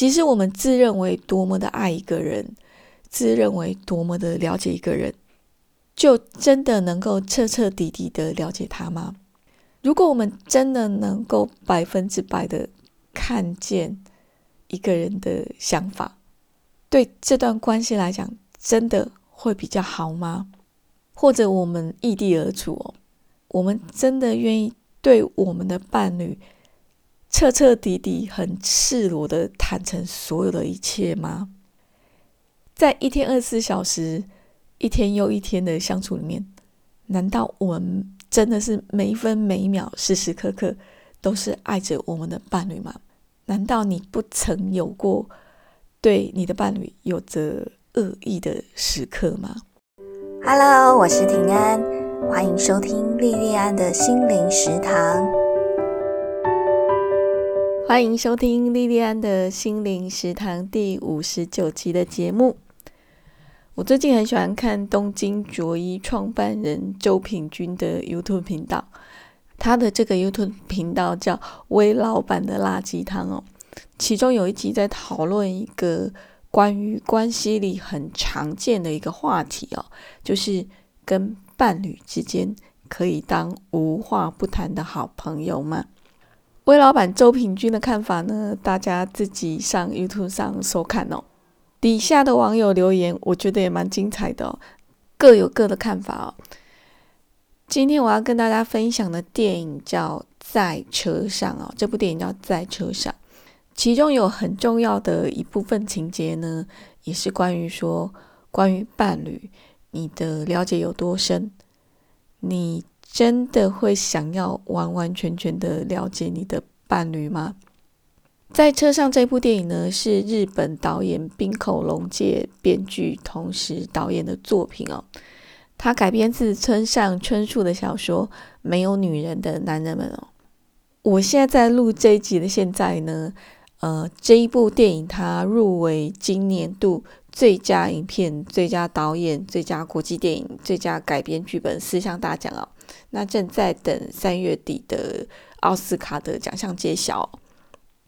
即使我们自认为多么的爱一个人，自认为多么的了解一个人，就真的能够彻彻底底的了解他吗？如果我们真的能够百分之百的看见一个人的想法，对这段关系来讲，真的会比较好吗？或者我们异地而处哦，我们真的愿意对我们的伴侣彻彻底底、很赤裸的坦诚所有的一切吗？在一天二十四小时、一天又一天的相处里面，难道我们？真的是每一分每一秒、时时刻刻都是爱着我们的伴侣吗？难道你不曾有过对你的伴侣有着恶意的时刻吗？Hello，我是平安，欢迎收听莉莉安的心灵食堂。欢迎收听莉莉安的心灵食堂第五十九集的节目。我最近很喜欢看东京卓一创办人周品君的 YouTube 频道，他的这个 YouTube 频道叫“微老板的垃圾汤”哦。其中有一集在讨论一个关于关系里很常见的一个话题哦，就是跟伴侣之间可以当无话不谈的好朋友吗？魏老板周平君的看法呢，大家自己上 YouTube 上收看哦。底下的网友留言，我觉得也蛮精彩的哦，各有各的看法哦。今天我要跟大家分享的电影叫《在车上》哦，这部电影叫《在车上》，其中有很重要的一部分情节呢，也是关于说关于伴侣，你的了解有多深？你真的会想要完完全全的了解你的伴侣吗？在车上这部电影呢，是日本导演滨口龙介编剧，同时导演的作品哦。它改编自村上春树的小说《没有女人的男人们》哦。我现在在录这一集的现在呢，呃，这一部电影它入围今年度最佳影片、最佳导演、最佳国际电影、最佳改编剧本四项大奖哦。那正在等三月底的奥斯卡的奖项揭晓。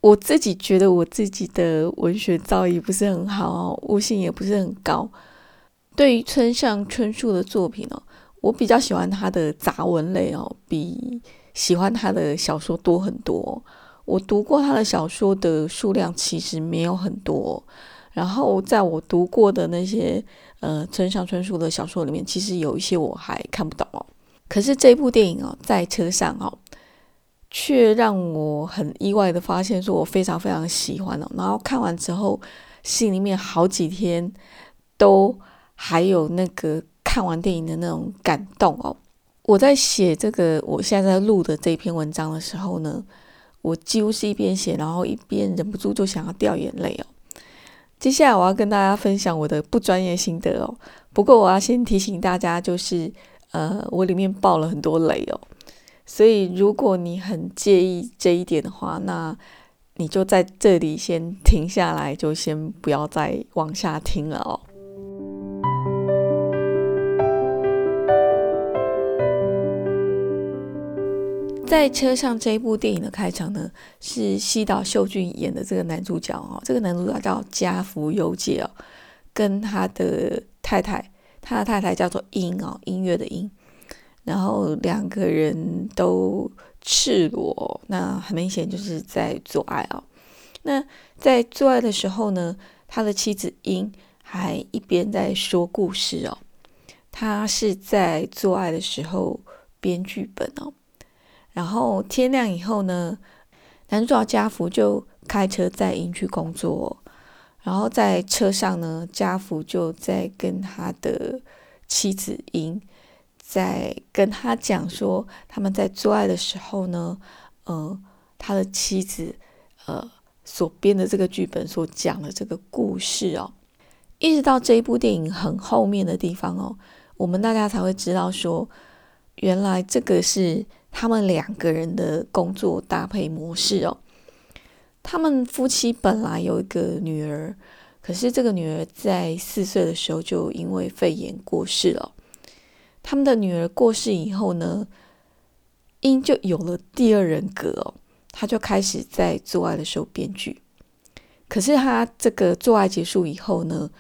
我自己觉得我自己的文学造诣不是很好哦，悟性也不是很高。对于村上春树的作品哦，我比较喜欢他的杂文类哦，比喜欢他的小说多很多。我读过他的小说的数量其实没有很多，然后在我读过的那些呃村上春树的小说里面，其实有一些我还看不懂哦。可是这部电影哦，在车上哦。却让我很意外的发现，说我非常非常喜欢哦。然后看完之后，心里面好几天都还有那个看完电影的那种感动哦。我在写这个我现在在录的这篇文章的时候呢，我几乎是一边写，然后一边忍不住就想要掉眼泪哦。接下来我要跟大家分享我的不专业心得哦。不过我要先提醒大家，就是呃，我里面爆了很多雷哦。所以，如果你很介意这一点的话，那你就在这里先停下来，就先不要再往下听了哦。在车上这一部电影的开场呢，是西岛秀俊演的这个男主角哦，这个男主角叫家福优介哦，跟他的太太，他的太太叫做音哦，音乐的音。然后两个人都赤裸，那很明显就是在做爱哦。那在做爱的时候呢，他的妻子英还一边在说故事哦。他是在做爱的时候编剧本哦。然后天亮以后呢，男主角家福就开车载英去工作。然后在车上呢，家福就在跟他的妻子英。在跟他讲说，他们在做爱的时候呢，呃，他的妻子呃所编的这个剧本所讲的这个故事哦，一直到这一部电影很后面的地方哦，我们大家才会知道说，原来这个是他们两个人的工作搭配模式哦。他们夫妻本来有一个女儿，可是这个女儿在四岁的时候就因为肺炎过世了。他们的女儿过世以后呢，英就有了第二人格哦，他就开始在做爱的时候编剧。可是他这个做爱结束以后呢，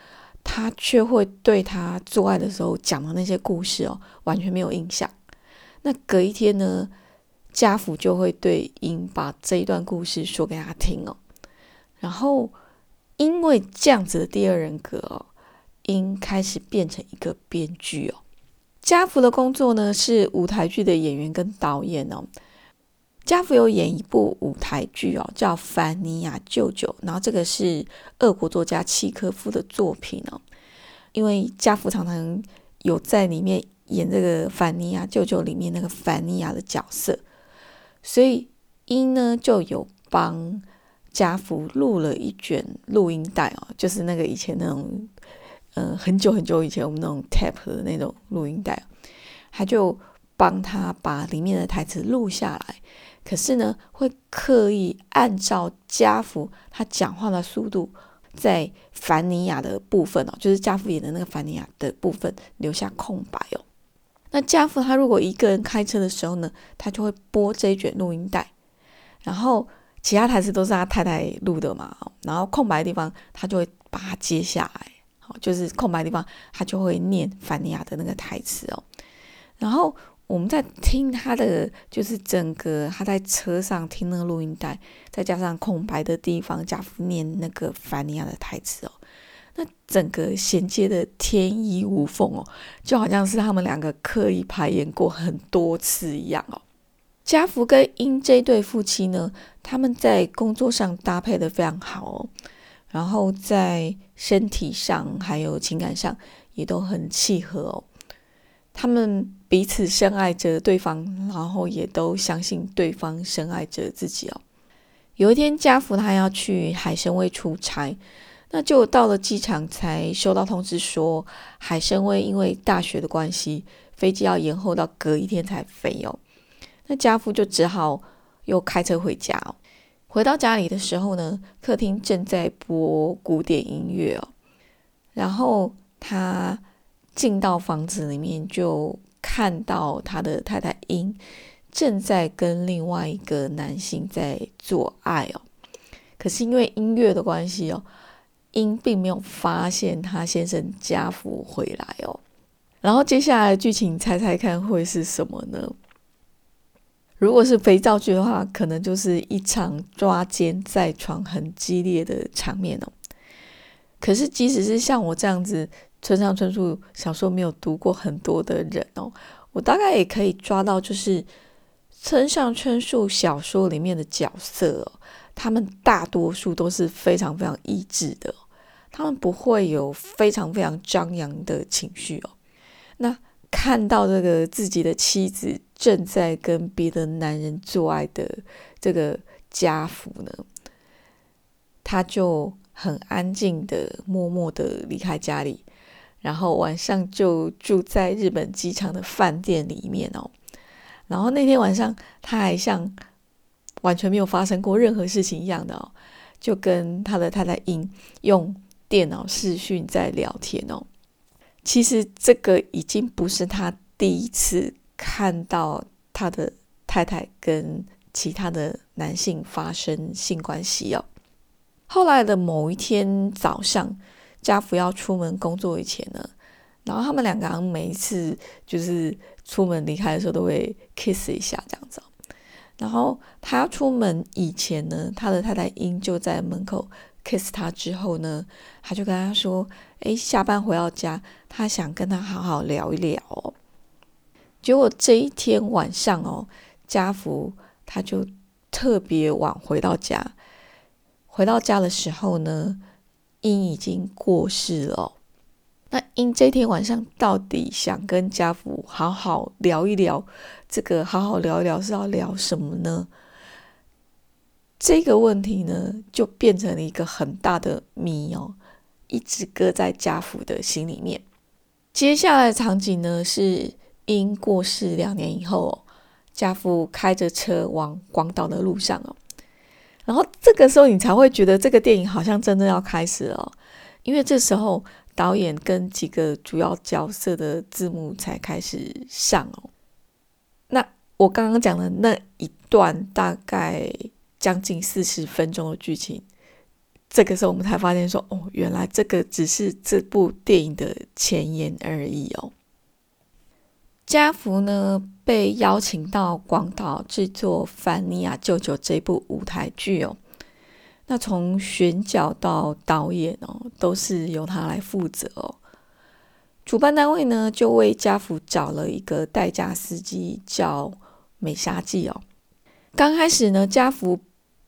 他却会对他做爱的时候讲的那些故事哦，完全没有印象。那隔一天呢，家福就会对英把这一段故事说给他听哦。然后因为这样子的第二人格哦，英开始变成一个编剧哦。家福的工作呢是舞台剧的演员跟导演哦。家福有演一部舞台剧哦，叫《凡尼亚舅舅》，然后这个是俄国作家契科夫的作品哦。因为家福常常有在里面演这个《凡尼亚舅舅》里面那个凡尼亚的角色，所以英呢就有帮家福录了一卷录音带哦，就是那个以前那种，嗯，很久很久以前我们那种 tape 的那种录音带，他就帮他把里面的台词录下来。可是呢，会刻意按照家福他讲话的速度，在凡尼亚的部分哦，就是加福演的那个凡尼亚的部分留下空白哦。那家父他如果一个人开车的时候呢，他就会播这一卷录音带，然后其他台词都是他太太录的嘛，然后空白的地方他就会把它接下来，好，就是空白的地方他就会念凡尼亚的那个台词哦，然后。我们在听他的，就是整个他在车上听那个录音带，再加上空白的地方，加夫念那个凡尼亚的台词哦，那整个衔接的天衣无缝哦，就好像是他们两个刻意排演过很多次一样哦。家福跟英这对夫妻呢，他们在工作上搭配的非常好哦，然后在身体上还有情感上也都很契合哦。他们彼此深爱着对方，然后也都相信对方深爱着自己哦。有一天，家福他要去海参崴出差，那就到了机场才收到通知说，海参崴因为大雪的关系，飞机要延后到隔一天才飞哦。那家父就只好又开车回家哦。回到家里的时候呢，客厅正在播古典音乐哦，然后他。进到房子里面，就看到他的太太英正在跟另外一个男性在做爱哦。可是因为音乐的关系哦，英并没有发现他先生家福回来哦。然后接下来剧情，猜猜看会是什么呢？如果是肥皂剧的话，可能就是一场抓奸在床很激烈的场面哦。可是即使是像我这样子。村上春树小说没有读过很多的人哦，我大概也可以抓到，就是村上春树小说里面的角色哦，他们大多数都是非常非常意志的，他们不会有非常非常张扬的情绪哦。那看到这个自己的妻子正在跟别的男人做爱的这个家福呢，他就很安静的、默默的离开家里。然后晚上就住在日本机场的饭店里面哦。然后那天晚上他还像完全没有发生过任何事情一样的哦，就跟他的太太英用电脑视讯在聊天哦。其实这个已经不是他第一次看到他的太太跟其他的男性发生性关系哦。后来的某一天早上。家福要出门工作以前呢，然后他们两个人每一次就是出门离开的时候都会 kiss 一下这样子。然后他出门以前呢，他的太太英就在门口 kiss 他之后呢，他就跟他说：“诶，下班回到家，他想跟他好好聊一聊。”哦。结果这一天晚上哦，家福他就特别晚回到家，回到家的时候呢。英已经过世了，那英这天晚上到底想跟家福好好聊一聊？这个好好聊一聊是要聊什么呢？这个问题呢，就变成了一个很大的谜哦，一直搁在家父的心里面。接下来的场景呢，是因过世两年以后，家父开着车往广岛的路上哦。然后这个时候，你才会觉得这个电影好像真的要开始了，因为这时候导演跟几个主要角色的字幕才开始上哦。那我刚刚讲的那一段大概将近四十分钟的剧情，这个时候我们才发现说，哦，原来这个只是这部电影的前言而已哦。家福呢被邀请到广岛制作《凡尼亚舅舅》这部舞台剧哦。那从选角到导演哦，都是由他来负责哦。主办单位呢，就为家福找了一个代驾司机，叫美沙纪哦。刚开始呢，家福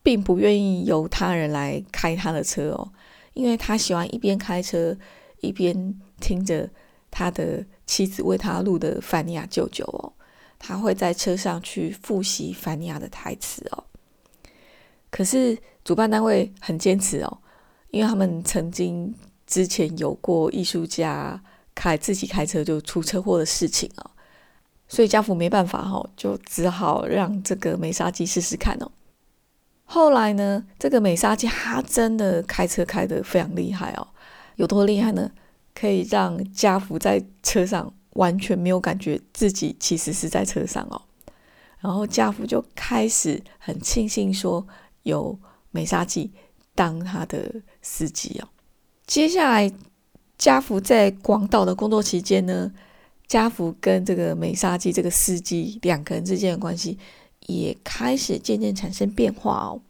并不愿意由他人来开他的车哦，因为他喜欢一边开车一边听着他的妻子为他录的凡尼亚舅舅哦。他会在车上去复习凡尼亚的台词哦。可是主办单位很坚持哦，因为他们曾经之前有过艺术家。开自己开车就出车祸的事情啊，所以家父没办法哈，就只好让这个梅沙基试试看哦。后来呢，这个美沙基他真的开车开得非常厉害哦，有多厉害呢？可以让家福在车上完全没有感觉自己其实是在车上哦。然后家福就开始很庆幸说有美沙基当他的司机哦。接下来。家福在广岛的工作期间呢，家福跟这个美沙基这个司机两个人之间的关系也开始渐渐产生变化哦。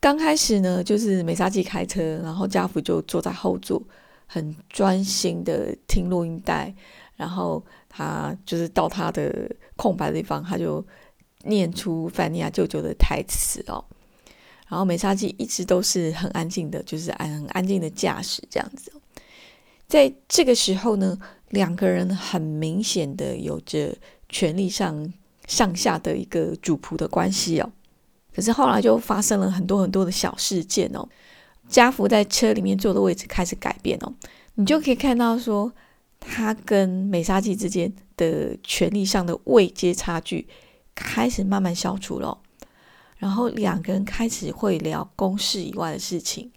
刚开始呢，就是美沙基开车，然后家福就坐在后座，很专心的听录音带，然后他就是到他的空白的地方，他就念出范尼亚舅舅的台词哦。然后美沙基一直都是很安静的，就是安很安静的驾驶这样子。在这个时候呢，两个人很明显的有着权力上上下的一个主仆的关系哦。可是后来就发生了很多很多的小事件哦。家福在车里面坐的位置开始改变哦，你就可以看到说，他跟美沙纪之间的权力上的位阶差距开始慢慢消除了，然后两个人开始会聊公事以外的事情。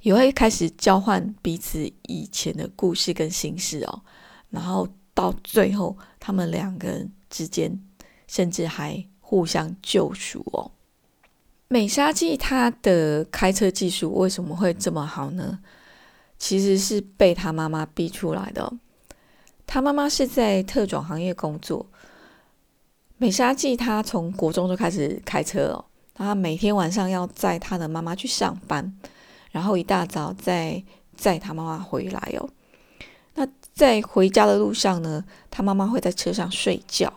也会开始交换彼此以前的故事跟心事哦，然后到最后，他们两个人之间甚至还互相救赎哦。美沙纪他的开车技术为什么会这么好呢？其实是被他妈妈逼出来的。他妈妈是在特种行业工作，美沙纪他从国中就开始开车哦，他每天晚上要载他的妈妈去上班。然后一大早再载他妈妈回来哦。那在回家的路上呢，他妈妈会在车上睡觉。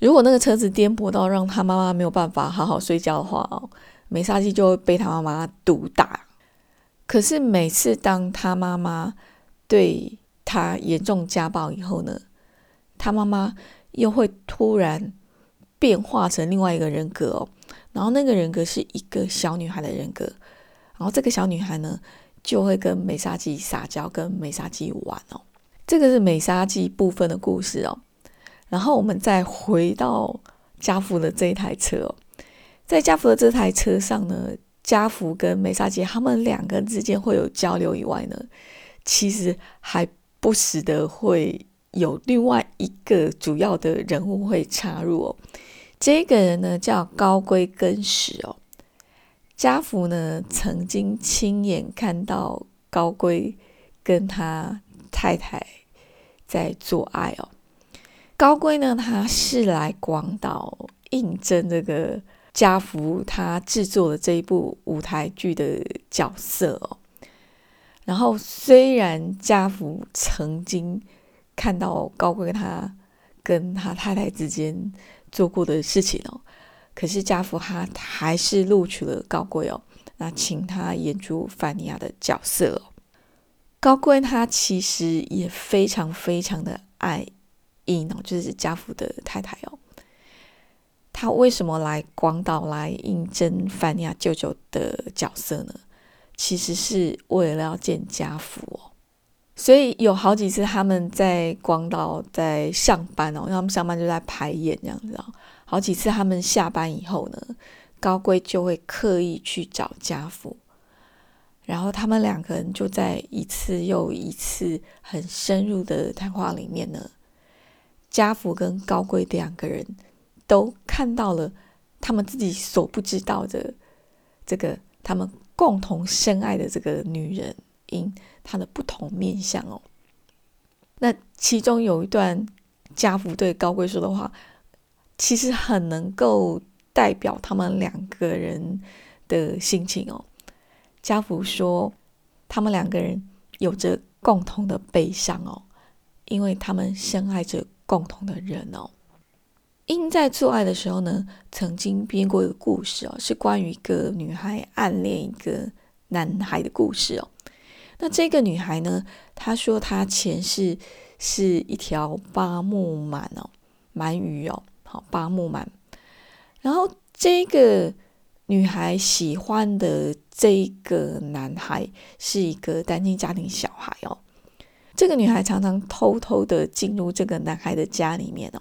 如果那个车子颠簸到让他妈妈没有办法好好睡觉的话哦，美沙基就会被他妈妈毒打。可是每次当他妈妈对他严重家暴以后呢，他妈妈又会突然变化成另外一个人格哦。然后那个人格是一个小女孩的人格。然后这个小女孩呢，就会跟美沙纪撒娇，跟美沙纪玩哦。这个是美沙纪部分的故事哦。然后我们再回到家福的这一台车哦，在家福的这台车上呢，家福跟美沙杰他们两个之间会有交流以外呢，其实还不时的会有另外一个主要的人物会插入哦。这个人呢叫高龟根史哦。家福呢，曾经亲眼看到高龟跟他太太在做爱哦。高贵呢，他是来广岛应征这个家福他制作的这一部舞台剧的角色哦。然后，虽然家福曾经看到高贵他跟他太太之间做过的事情哦。可是家福他还是录取了高贵哦，那请他演出范尼亚的角色哦。高贵他其实也非常非常的爱应哦，就是家父的太太哦。他为什么来广岛来应征范尼亚舅舅的角色呢？其实是为了要见家父哦。所以有好几次他们在广岛在上班哦，他们上班就在排演这样子哦。好几次，他们下班以后呢，高贵就会刻意去找家父，然后他们两个人就在一次又一次很深入的谈话里面呢，家福跟高贵两个人都看到了他们自己所不知道的这个他们共同深爱的这个女人，因她的不同面相哦。那其中有一段家福对高贵说的话，其实很能够代表他们两个人的心情哦。家福说，他们两个人有着共同的悲伤哦，因为他们深爱着共同的人哦。因在做爱的时候呢，曾经编过一个故事哦，是关于一个女孩暗恋一个男孩的故事哦。那这个女孩呢，她说她前世是一条八目鳗哦，鳗鱼哦，好八目鳗。然后这个女孩喜欢的这个男孩是一个单亲家庭小孩哦。这个女孩常常偷偷的进入这个男孩的家里面哦。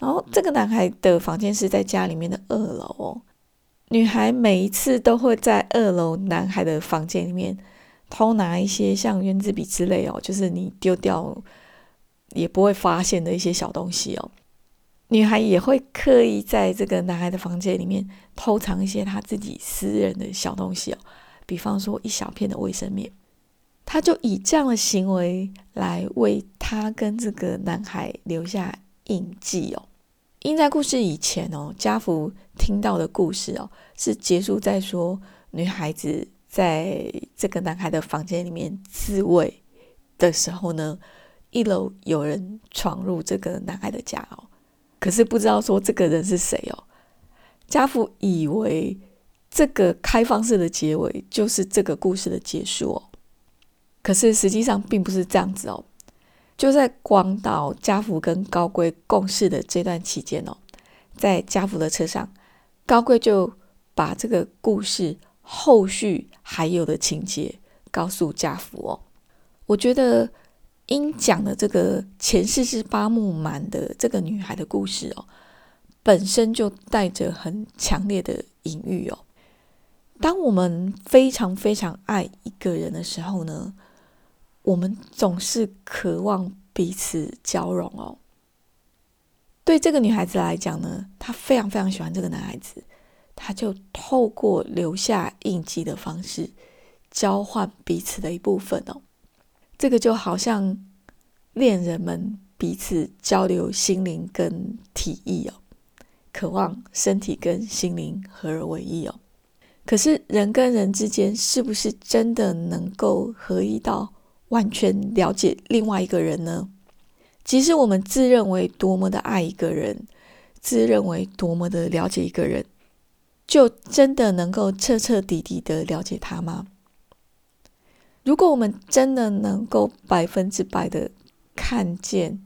然后这个男孩的房间是在家里面的二楼哦。女孩每一次都会在二楼男孩的房间里面偷拿一些像圆珠笔之类哦，就是你丢掉也不会发现的一些小东西哦。女孩也会刻意在这个男孩的房间里面偷藏一些她自己私人的小东西哦，比方说一小片的卫生棉。他就以这样的行为来为他跟这个男孩留下印记哦。因在故事以前哦，家福听到的故事哦，是结束在说女孩子在这个男孩的房间里面自慰的时候呢，一楼有人闯入这个男孩的家哦，可是不知道说这个人是谁哦。家福以为这个开放式的结尾就是这个故事的结束哦，可是实际上并不是这样子哦。就在广岛家福跟高贵共事的这段期间哦，在家福的车上，高贵就把这个故事后续还有的情节告诉家福哦。我觉得因讲的这个前世是八木满的这个女孩的故事哦，本身就带着很强烈的隐喻哦。当我们非常非常爱一个人的时候呢？我们总是渴望彼此交融哦。对这个女孩子来讲呢，她非常非常喜欢这个男孩子，她就透过留下印记的方式交换彼此的一部分哦。这个就好像恋人们彼此交流心灵跟体意哦，渴望身体跟心灵合而为一哦。可是人跟人之间是不是真的能够合一到？完全了解另外一个人呢？即使我们自认为多么的爱一个人，自认为多么的了解一个人，就真的能够彻彻底底的了解他吗？如果我们真的能够百分之百的看见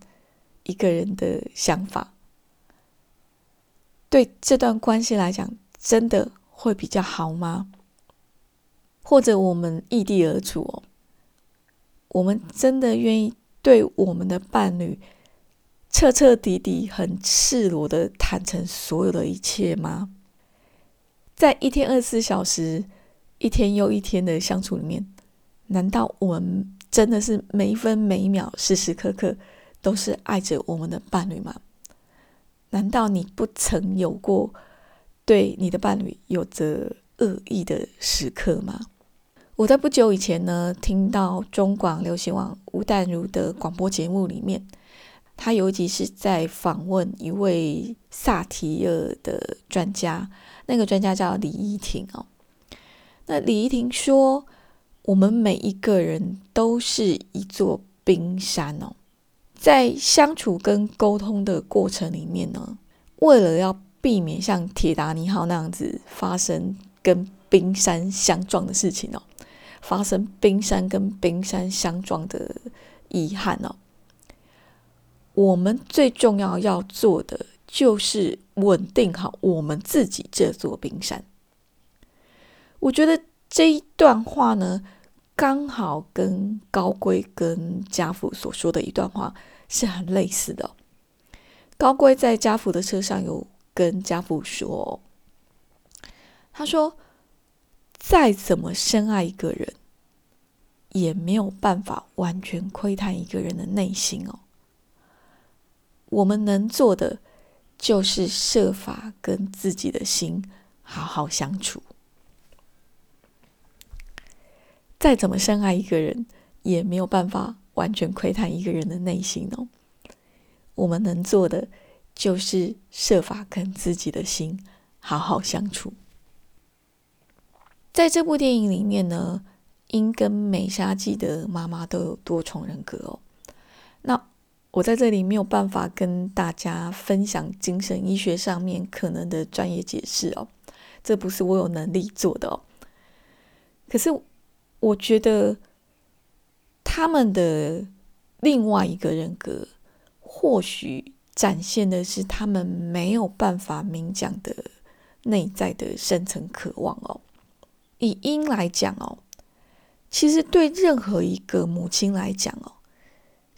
一个人的想法，对这段关系来讲，真的会比较好吗？或者我们异地而处哦？我们真的愿意对我们的伴侣彻彻底底、很赤裸的坦诚所有的一切吗？在一天二十四小时、一天又一天的相处里面，难道我们真的是每一分每一秒、时时刻刻都是爱着我们的伴侣吗？难道你不曾有过对你的伴侣有着恶意的时刻吗？我在不久以前呢，听到中广流行网吴淡如的广播节目里面，他有一集是在访问一位萨提尔的专家，那个专家叫李依婷哦。那李依婷说，我们每一个人都是一座冰山哦，在相处跟沟通的过程里面呢，为了要避免像铁达尼号那样子发生跟冰山相撞的事情哦。发生冰山跟冰山相撞的遗憾哦，我们最重要要做的就是稳定好我们自己这座冰山。我觉得这一段话呢，刚好跟高贵跟家父所说的一段话是很类似的。高贵在家父的车上有跟家父说，他说。再怎么深爱一个人，也没有办法完全窥探一个人的内心哦。我们能做的，就是设法跟自己的心好好相处。再怎么深爱一个人，也没有办法完全窥探一个人的内心哦。我们能做的，就是设法跟自己的心好好相处。在这部电影里面呢，英跟美沙纪的妈妈都有多重人格哦。那我在这里没有办法跟大家分享精神医学上面可能的专业解释哦，这不是我有能力做的哦。可是我觉得他们的另外一个人格，或许展现的是他们没有办法明讲的内在的深层渴望哦。以因来讲哦，其实对任何一个母亲来讲哦。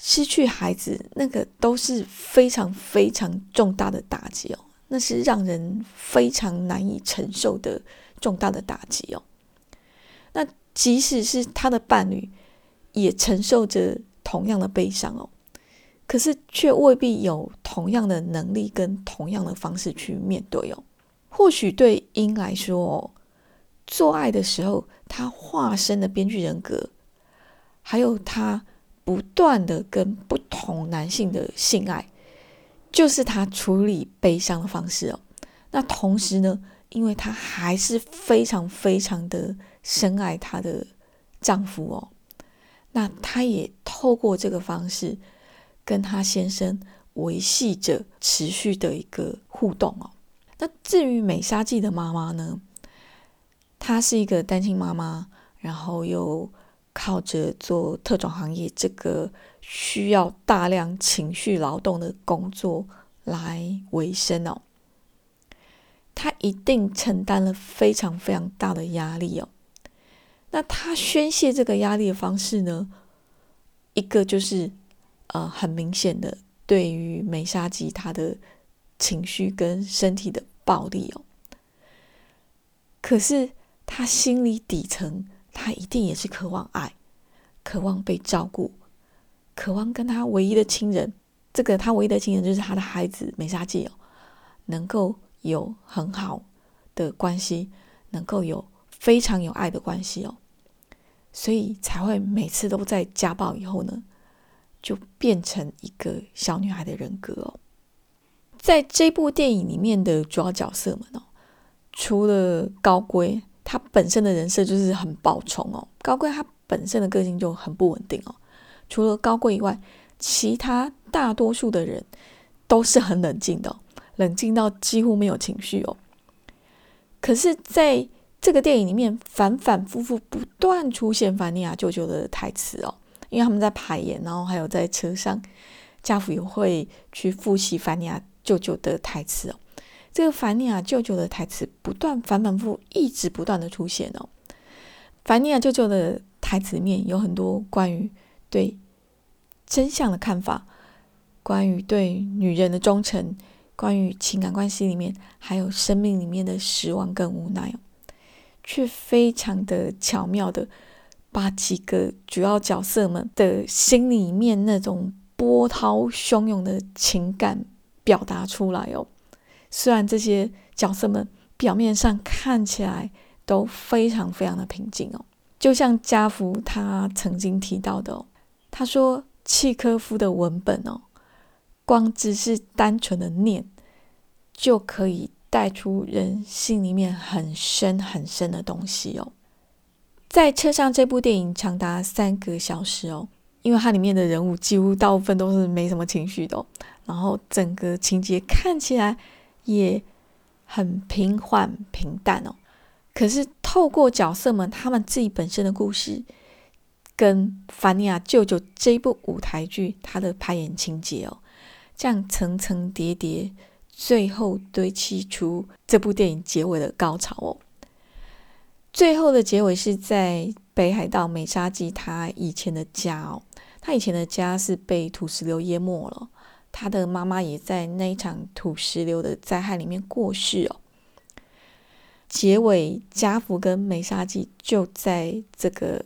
失去孩子，那个都是非常非常重大的打击哦，那是让人非常难以承受的重大的打击哦。那即使是他的伴侣，也承受着同样的悲伤哦，可是却未必有同样的能力跟同样的方式去面对哦。或许对英来说哦，做爱的时候，他化身的编剧人格，还有他。不断的跟不同男性的性爱，就是她处理悲伤的方式哦。那同时呢，因为她还是非常非常的深爱她的丈夫哦，那她也透过这个方式跟她先生维系着持续的一个互动哦。那至于美沙纪的妈妈呢，她是一个单亲妈妈，然后又。靠着做特种行业这个需要大量情绪劳动的工作来维生哦，她一定承担了非常非常大的压力哦。那她宣泄这个压力的方式呢？一个就是呃很明显的对于美沙吉他的情绪跟身体的暴力哦。可是他心里底层。他一定也是渴望爱，渴望被照顾，渴望跟他唯一的亲人，这个他唯一的亲人就是他的孩子美沙纪哦，能够有很好的关系，能够有非常有爱的关系哦，所以才会每次都在家暴以后呢，就变成一个小女孩的人格哦。在这部电影里面的主要角色们哦，除了高贵。他本身的人设就是很暴冲哦，高贵他本身的个性就很不稳定哦。除了高贵以外，其他大多数的人都是很冷静的，冷静到几乎没有情绪哦。可是，在这个电影里面，反反复复不断出现凡尼亚舅舅的台词哦，因为他们在排演，然后还有在车上，家父也会去复习凡尼亚舅舅的台词哦。这个凡尼亚舅舅的台词不断反反复，一直不断的出现哦。凡尼亚舅舅的台词里面有很多关于对真相的看法，关于对女人的忠诚，关于情感关系里面，还有生命里面的失望跟无奈哦，却非常的巧妙的把几个主要角色们的心里面那种波涛汹涌的情感表达出来哦。虽然这些角色们表面上看起来都非常非常的平静哦，就像加福他曾经提到的哦，他说契科夫的文本哦，光只是单纯的念，就可以带出人心里面很深很深的东西哦。在车上这部电影长达三个小时哦，因为它里面的人物几乎大部分都是没什么情绪的，然后整个情节看起来。也很平缓平淡哦，可是透过角色们他们自己本身的故事，跟凡尼亚舅舅这部舞台剧他的排演情节哦，这样层层叠叠，最后堆砌出这部电影结尾的高潮哦。最后的结尾是在北海道美沙纪他以前的家哦，他以前的家是被土石流淹没了。他的妈妈也在那一场土石流的灾害里面过世哦。结尾，家福跟美沙纪就在这个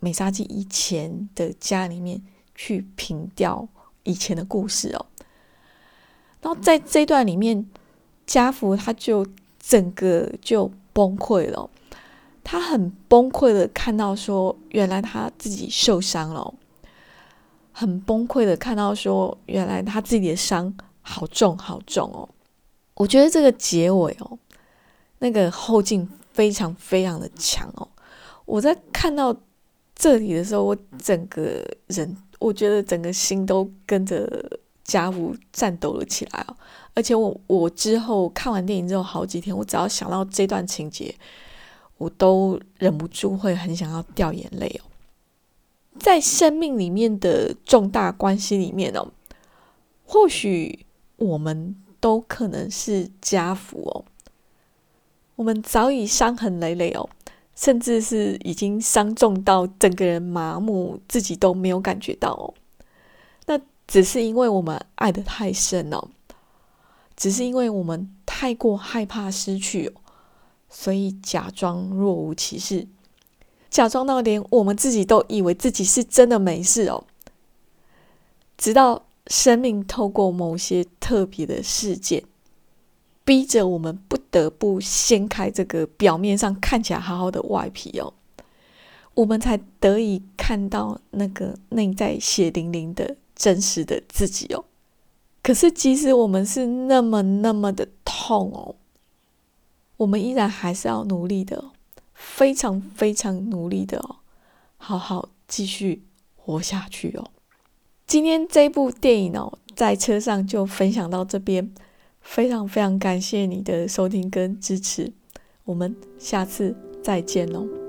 美沙纪以前的家里面去凭吊以前的故事哦。然后在这段里面，家福他就整个就崩溃了，他很崩溃的看到说，原来他自己受伤了，很崩溃的看到说，原来他自己的伤好重好重哦。我觉得这个结尾哦，那个后劲非常非常的强哦。我在看到这里的时候，我整个人，我觉得整个心都跟着家务颤抖了起来哦。而且我我之后看完电影之后好几天，我只要想到这段情节，我都忍不住会很想要掉眼泪哦。在生命里面的重大关系里面哦，或许我们都可能是家福哦，我们早已伤痕累累哦。甚至是已经伤重到整个人麻木，自己都没有感觉到哦。那只是因为我们爱的太深了，只是因为我们太过害怕失去，所以假装若无其事，假装到连我们自己都以为自己是真的没事哦。直到生命透过某些特别的事件。逼着我们不得不掀开这个表面上看起来好好的外皮哦，我们才得以看到那个内在血淋淋的真实的自己哦。可是，即使我们是那么那么的痛哦，我们依然还是要努力的，非常非常努力的哦，好好继续活下去哦。今天这部电影哦，在车上就分享到这边。非常非常感谢你的收听跟支持，我们下次再见喽。